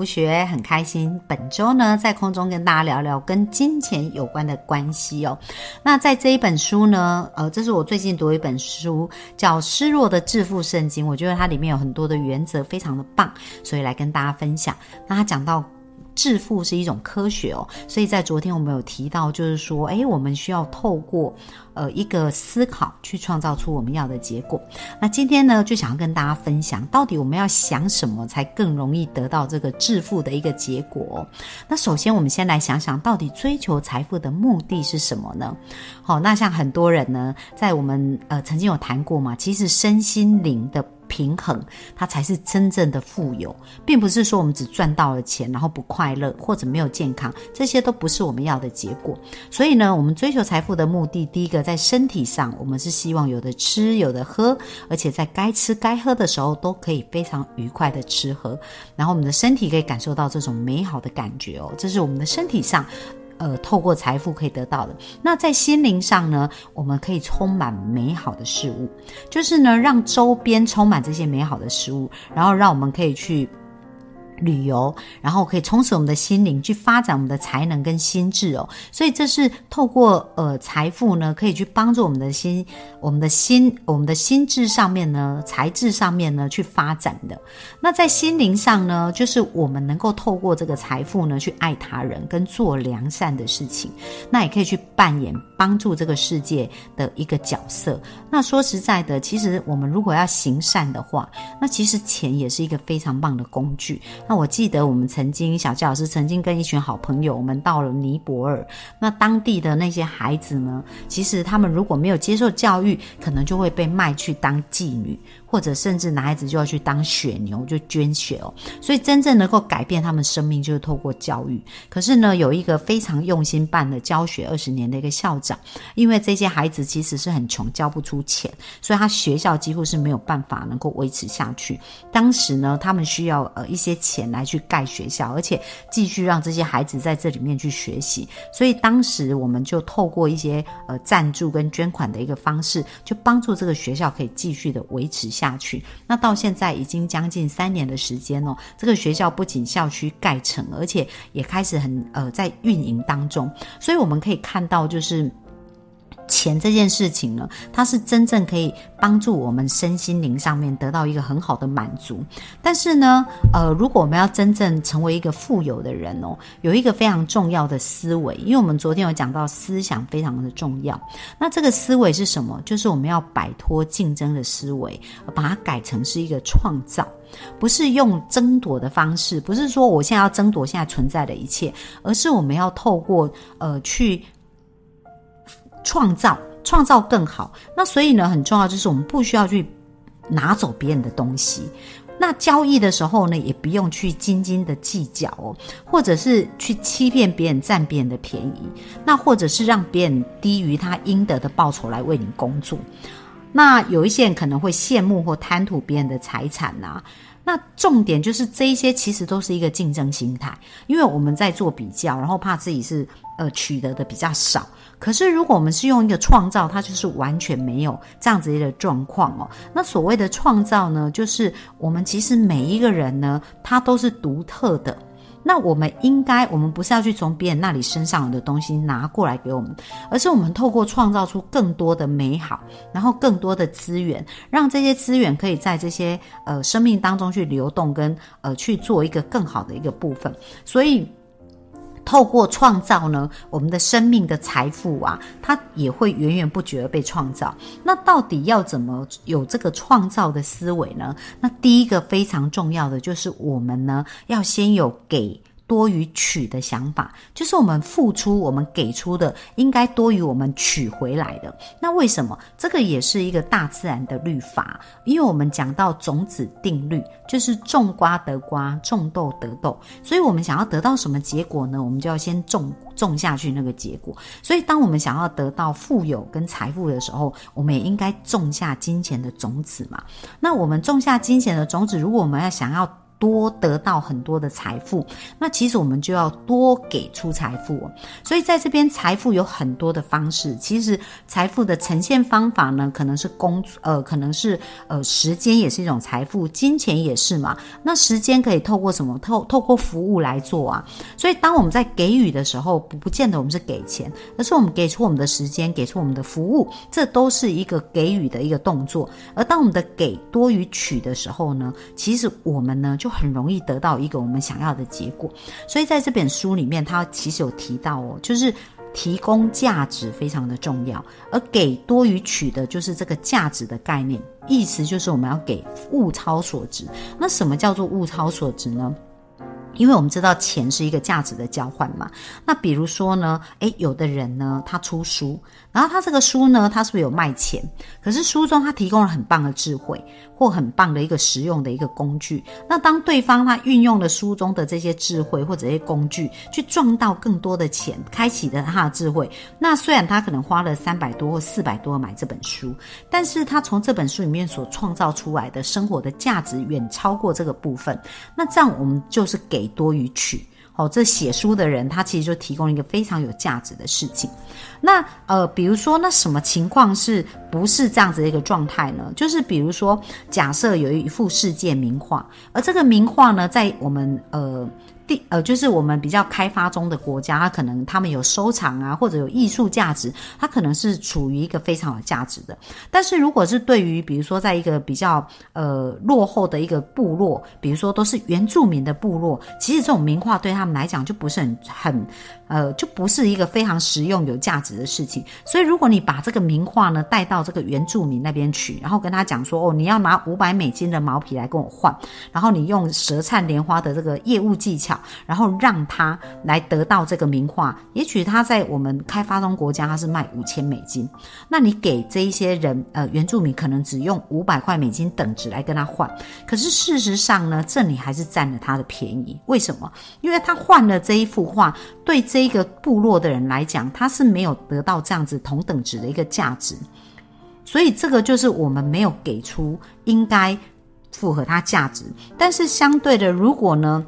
同学很开心，本周呢在空中跟大家聊聊跟金钱有关的关系哦。那在这一本书呢，呃，这是我最近读一本书，叫《失落的致富圣经》，我觉得它里面有很多的原则，非常的棒，所以来跟大家分享。那他讲到。致富是一种科学哦，所以在昨天我们有提到，就是说，诶，我们需要透过呃一个思考去创造出我们要的结果。那今天呢，就想要跟大家分享，到底我们要想什么才更容易得到这个致富的一个结果？那首先，我们先来想想到底追求财富的目的是什么呢？好，那像很多人呢，在我们呃曾经有谈过嘛，其实身心灵的。平衡，它才是真正的富有，并不是说我们只赚到了钱，然后不快乐或者没有健康，这些都不是我们要的结果。所以呢，我们追求财富的目的，第一个在身体上，我们是希望有的吃，有的喝，而且在该吃该喝的时候都可以非常愉快的吃喝，然后我们的身体可以感受到这种美好的感觉哦，这是我们的身体上。呃，透过财富可以得到的。那在心灵上呢，我们可以充满美好的事物，就是呢，让周边充满这些美好的事物，然后让我们可以去。旅游，然后可以充实我们的心灵，去发展我们的才能跟心智哦。所以这是透过呃财富呢，可以去帮助我们的心、我们的心、我们的心智上面呢，才智上面呢去发展的。那在心灵上呢，就是我们能够透过这个财富呢，去爱他人跟做良善的事情。那也可以去扮演帮助这个世界的一个角色。那说实在的，其实我们如果要行善的话，那其实钱也是一个非常棒的工具。那我记得我们曾经小教老师曾经跟一群好朋友，我们到了尼泊尔。那当地的那些孩子呢，其实他们如果没有接受教育，可能就会被卖去当妓女。或者甚至男孩子就要去当血牛，就捐血哦。所以真正能够改变他们生命，就是透过教育。可是呢，有一个非常用心办的教学二十年的一个校长，因为这些孩子其实是很穷，交不出钱，所以他学校几乎是没有办法能够维持下去。当时呢，他们需要呃一些钱来去盖学校，而且继续让这些孩子在这里面去学习。所以当时我们就透过一些呃赞助跟捐款的一个方式，就帮助这个学校可以继续的维持。下去，那到现在已经将近三年的时间了。这个学校不仅校区盖成，而且也开始很呃在运营当中，所以我们可以看到就是。钱这件事情呢，它是真正可以帮助我们身心灵上面得到一个很好的满足。但是呢，呃，如果我们要真正成为一个富有的人哦，有一个非常重要的思维，因为我们昨天有讲到思想非常的重要。那这个思维是什么？就是我们要摆脱竞争的思维，把它改成是一个创造，不是用争夺的方式，不是说我现在要争夺现在存在的一切，而是我们要透过呃去。创造，创造更好。那所以呢，很重要就是我们不需要去拿走别人的东西。那交易的时候呢，也不用去斤斤的计较哦，或者是去欺骗别人占别人的便宜，那或者是让别人低于他应得的报酬来为你工作。那有一些人可能会羡慕或贪图别人的财产呐。那重点就是这一些其实都是一个竞争心态，因为我们在做比较，然后怕自己是呃取得的比较少。可是如果我们是用一个创造，它就是完全没有这样子的状况哦。那所谓的创造呢，就是我们其实每一个人呢，他都是独特的。那我们应该，我们不是要去从别人那里身上有的东西拿过来给我们，而是我们透过创造出更多的美好，然后更多的资源，让这些资源可以在这些呃生命当中去流动，跟呃去做一个更好的一个部分。所以。透过创造呢，我们的生命的财富啊，它也会源源不绝的被创造。那到底要怎么有这个创造的思维呢？那第一个非常重要的就是我们呢，要先有给多于取的想法，就是我们付出，我们给出的应该多于我们取回来的。那为什么？这个也是一个大自然的律法，因为我们讲到种子定律，就是种瓜得瓜，种豆得豆。所以我们想要得到什么结果呢？我们就要先种种下去那个结果。所以当我们想要得到富有跟财富的时候，我们也应该种下金钱的种子嘛。那我们种下金钱的种子，如果我们要想要。多得到很多的财富，那其实我们就要多给出财富。所以在这边，财富有很多的方式。其实财富的呈现方法呢，可能是工，呃，可能是呃，时间也是一种财富，金钱也是嘛。那时间可以透过什么？透透过服务来做啊。所以当我们在给予的时候，不不见得我们是给钱，而是我们给出我们的时间，给出我们的服务，这都是一个给予的一个动作。而当我们的给多于取的时候呢，其实我们呢就。很容易得到一个我们想要的结果，所以在这本书里面，他其实有提到哦，就是提供价值非常的重要，而给多于取的，就是这个价值的概念，意思就是我们要给物超所值。那什么叫做物超所值呢？因为我们知道钱是一个价值的交换嘛。那比如说呢，诶，有的人呢，他出书。然后他这个书呢，他是不是有卖钱？可是书中他提供了很棒的智慧，或很棒的一个实用的一个工具。那当对方他运用了书中的这些智慧或者一些工具，去赚到更多的钱，开启了他的智慧。那虽然他可能花了三百多或四百多买这本书，但是他从这本书里面所创造出来的生活的价值远超过这个部分。那这样我们就是给多于取。哦，这写书的人他其实就提供一个非常有价值的事情。那呃，比如说，那什么情况是不是这样子的一个状态呢？就是比如说，假设有一幅世界名画，而这个名画呢，在我们呃。呃，就是我们比较开发中的国家，它可能他们有收藏啊，或者有艺术价值，它可能是处于一个非常有价值的。但是如果是对于比如说在一个比较呃落后的一个部落，比如说都是原住民的部落，其实这种名画对他们来讲就不是很很呃，就不是一个非常实用有价值的事情。所以如果你把这个名画呢带到这个原住民那边去，然后跟他讲说哦，你要拿五百美金的毛皮来跟我换，然后你用舌灿莲花的这个业务技巧。然后让他来得到这个名画，也许他在我们开发中国家他是卖五千美金，那你给这一些人呃原住民可能只用五百块美金等值来跟他换，可是事实上呢，这里还是占了他的便宜。为什么？因为他换了这一幅画，对这个部落的人来讲，他是没有得到这样子同等值的一个价值，所以这个就是我们没有给出应该符合他价值。但是相对的，如果呢？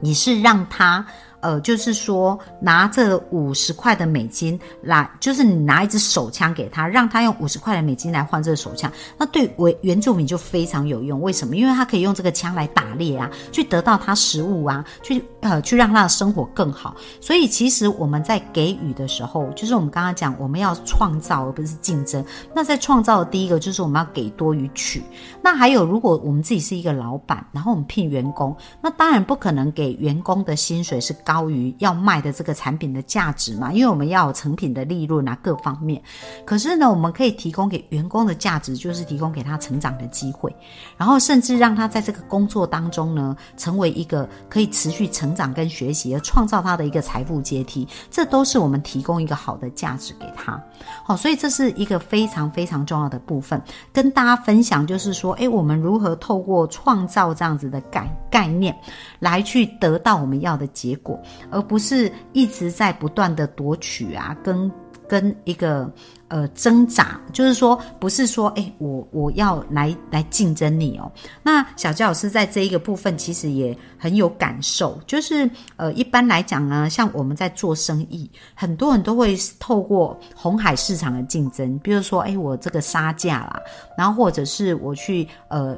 你是让他，呃，就是说拿这五十块的美金来，就是你拿一支手枪给他，让他用五十块的美金来换这个手枪，那对为原住民就非常有用。为什么？因为他可以用这个枪来打猎啊，去得到他食物啊，去呃去让他的生活更好。所以其实我们在给予的时候，就是我们刚刚讲，我们要创造而不是竞争。那在创造的第一个就是我们要给多于取。那还有，如果我们自己是一个老板，然后我们聘员工，那当然不可能给员工的薪水是高于要卖的这个产品的价值嘛，因为我们要有成品的利润啊，各方面。可是呢，我们可以提供给员工的价值，就是提供给他成长的机会，然后甚至让他在这个工作当中呢，成为一个可以持续成长跟学习，而创造他的一个财富阶梯。这都是我们提供一个好的价值给他。好，所以这是一个非常非常重要的部分，跟大家分享，就是说。诶，我们如何透过创造这样子的概概念，来去得到我们要的结果，而不是一直在不断的夺取啊，跟跟一个呃挣扎，就是说，不是说，诶，我我要来来竞争你哦。那小教老师在这一个部分其实也很有感受，就是呃，一般来讲呢，像我们在做生意，很多人都会透过红海市场的竞争，比如说，诶，我这个杀价啦，然后或者是我去呃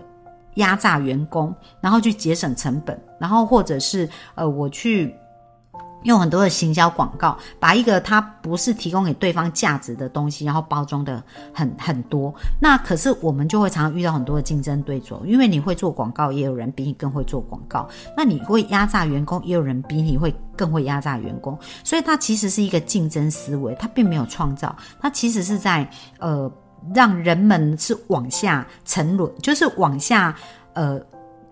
压榨员工，然后去节省成本，然后或者是呃我去。用很多的行销广告，把一个它不是提供给对方价值的东西，然后包装的很很多。那可是我们就会常常遇到很多的竞争对手，因为你会做广告，也有人比你更会做广告。那你会压榨员工，也有人比你会更会压榨员工。所以它其实是一个竞争思维，它并没有创造，它其实是在呃让人们是往下沉沦，就是往下呃。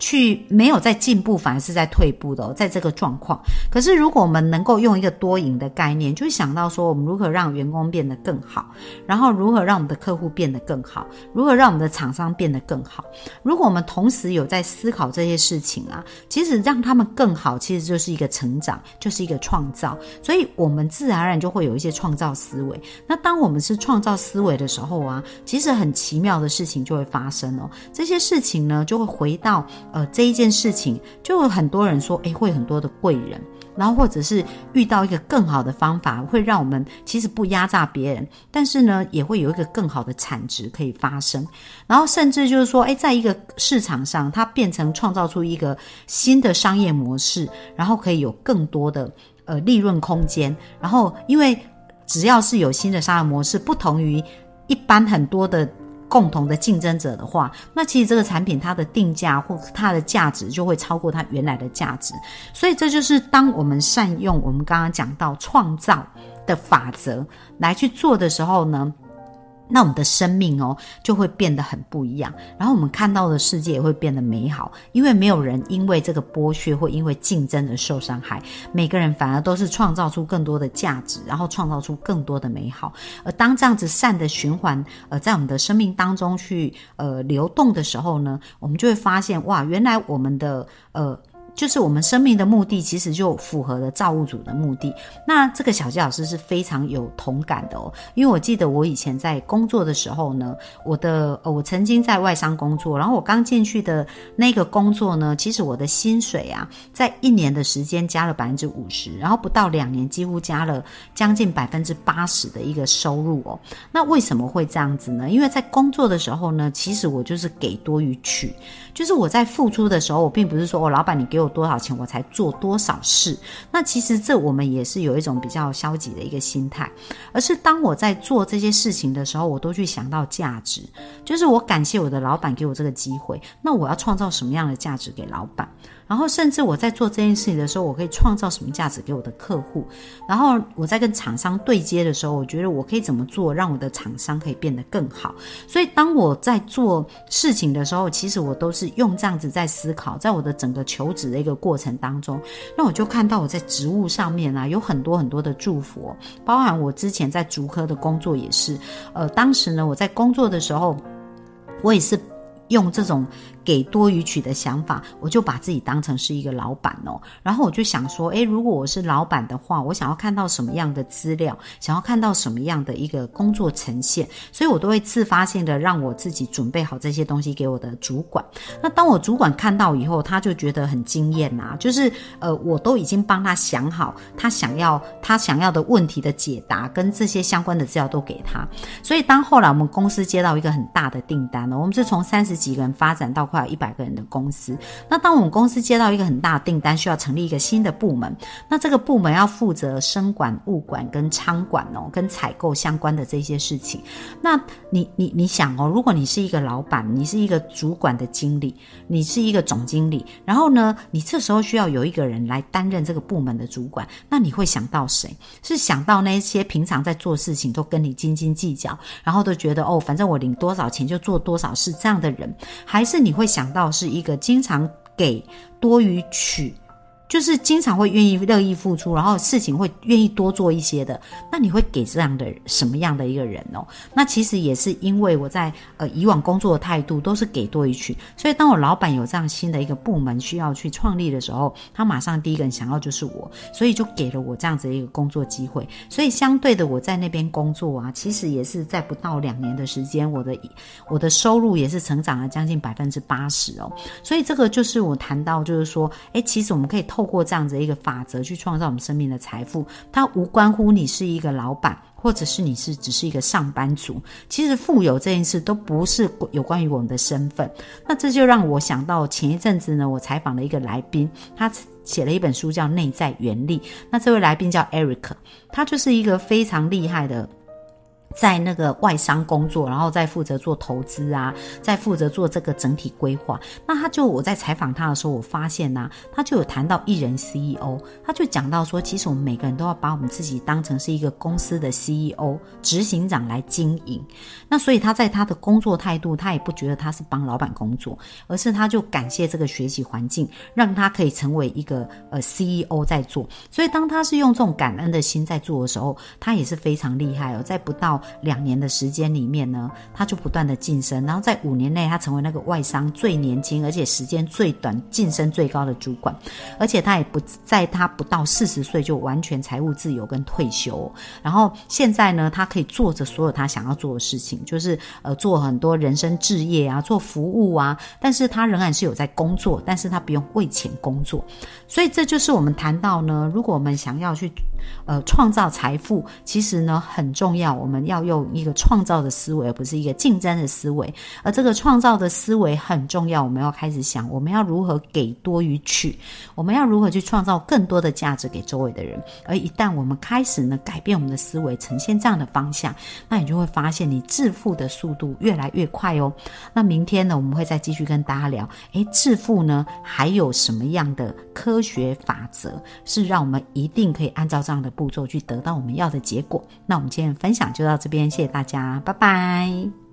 去没有在进步，反而是在退步的，在这个状况。可是，如果我们能够用一个多赢的概念，就会想到说，我们如何让员工变得更好，然后如何让我们的客户变得更好，如何让我们的厂商变得更好。如果我们同时有在思考这些事情啊，其实让他们更好，其实就是一个成长，就是一个创造。所以，我们自然而然就会有一些创造思维。那当我们是创造思维的时候啊，其实很奇妙的事情就会发生哦。这些事情呢，就会回到。呃，这一件事情，就有很多人说，诶，会很多的贵人，然后或者是遇到一个更好的方法，会让我们其实不压榨别人，但是呢，也会有一个更好的产值可以发生，然后甚至就是说，诶，在一个市场上，它变成创造出一个新的商业模式，然后可以有更多的呃利润空间，然后因为只要是有新的商业模式，不同于一般很多的。共同的竞争者的话，那其实这个产品它的定价或它的价值就会超过它原来的价值，所以这就是当我们善用我们刚刚讲到创造的法则来去做的时候呢。那我们的生命哦，就会变得很不一样，然后我们看到的世界也会变得美好，因为没有人因为这个剥削或因为竞争而受伤害，每个人反而都是创造出更多的价值，然后创造出更多的美好。而当这样子善的循环呃在我们的生命当中去呃流动的时候呢，我们就会发现哇，原来我们的呃。就是我们生命的目的，其实就符合了造物主的目的。那这个小鸡老师是非常有同感的哦，因为我记得我以前在工作的时候呢，我的呃，我曾经在外商工作，然后我刚进去的那个工作呢，其实我的薪水啊，在一年的时间加了百分之五十，然后不到两年，几乎加了将近百分之八十的一个收入哦。那为什么会这样子呢？因为在工作的时候呢，其实我就是给多于取，就是我在付出的时候，我并不是说我老板你给有。多少钱我才做多少事？那其实这我们也是有一种比较消极的一个心态，而是当我在做这些事情的时候，我都去想到价值，就是我感谢我的老板给我这个机会，那我要创造什么样的价值给老板？然后，甚至我在做这件事情的时候，我可以创造什么价值给我的客户？然后我在跟厂商对接的时候，我觉得我可以怎么做，让我的厂商可以变得更好？所以，当我在做事情的时候，其实我都是用这样子在思考，在我的整个求职的一个过程当中，那我就看到我在职务上面啊，有很多很多的祝福，包含我之前在竹科的工作也是。呃，当时呢，我在工作的时候，我也是用这种。给多余取的想法，我就把自己当成是一个老板哦。然后我就想说，诶，如果我是老板的话，我想要看到什么样的资料，想要看到什么样的一个工作呈现，所以我都会自发性的让我自己准备好这些东西给我的主管。那当我主管看到以后，他就觉得很惊艳呐，就是呃，我都已经帮他想好他想要他想要的问题的解答，跟这些相关的资料都给他。所以当后来我们公司接到一个很大的订单了，我们是从三十几个人发展到。快一百个人的公司，那当我们公司接到一个很大的订单，需要成立一个新的部门，那这个部门要负责生管、物管跟仓管哦，跟采购相关的这些事情。那你你你想哦，如果你是一个老板，你是一个主管的经理，你是一个总经理，然后呢，你这时候需要有一个人来担任这个部门的主管，那你会想到谁？是想到那些平常在做事情都跟你斤斤计较，然后都觉得哦，反正我领多少钱就做多少事这样的人，还是你？会会想到是一个经常给多于取。就是经常会愿意乐意付出，然后事情会愿意多做一些的。那你会给这样的什么样的一个人哦？那其实也是因为我在呃以往工作的态度都是给多一取，所以当我老板有这样新的一个部门需要去创立的时候，他马上第一个人想要就是我，所以就给了我这样子的一个工作机会。所以相对的，我在那边工作啊，其实也是在不到两年的时间，我的我的收入也是成长了将近百分之八十哦。所以这个就是我谈到，就是说，哎，其实我们可以透。透过这样子一个法则去创造我们生命的财富，它无关乎你是一个老板，或者是你是只是一个上班族。其实富有这件事都不是有关于我们的身份。那这就让我想到前一阵子呢，我采访了一个来宾，他写了一本书叫《内在原力》。那这位来宾叫 Eric，他就是一个非常厉害的。在那个外商工作，然后再负责做投资啊，再负责做这个整体规划。那他就我在采访他的时候，我发现呢，他就有谈到艺人 CEO，他就讲到说，其实我们每个人都要把我们自己当成是一个公司的 CEO、执行长来经营。那所以他在他的工作态度，他也不觉得他是帮老板工作，而是他就感谢这个学习环境，让他可以成为一个呃 CEO 在做。所以当他是用这种感恩的心在做的时候，他也是非常厉害哦，在不到两年的时间里面呢，他就不断的晋升，然后在五年内，他成为那个外商最年轻而且时间最短、晋升最高的主管，而且他也不在他不到四十岁就完全财务自由跟退休。然后现在呢，他可以做着所有他想要做的事情，就是呃做很多人生置业啊，做服务啊，但是他仍然是有在工作，但是他不用为钱工作。所以这就是我们谈到呢，如果我们想要去呃创造财富，其实呢很重要，我们。要用一个创造的思维，而不是一个竞争的思维。而这个创造的思维很重要，我们要开始想，我们要如何给多于取，我们要如何去创造更多的价值给周围的人。而一旦我们开始呢改变我们的思维，呈现这样的方向，那你就会发现你致富的速度越来越快哦。那明天呢，我们会再继续跟大家聊，诶，致富呢还有什么样的科学法则，是让我们一定可以按照这样的步骤去得到我们要的结果？那我们今天的分享就到。这边谢谢大家，拜拜。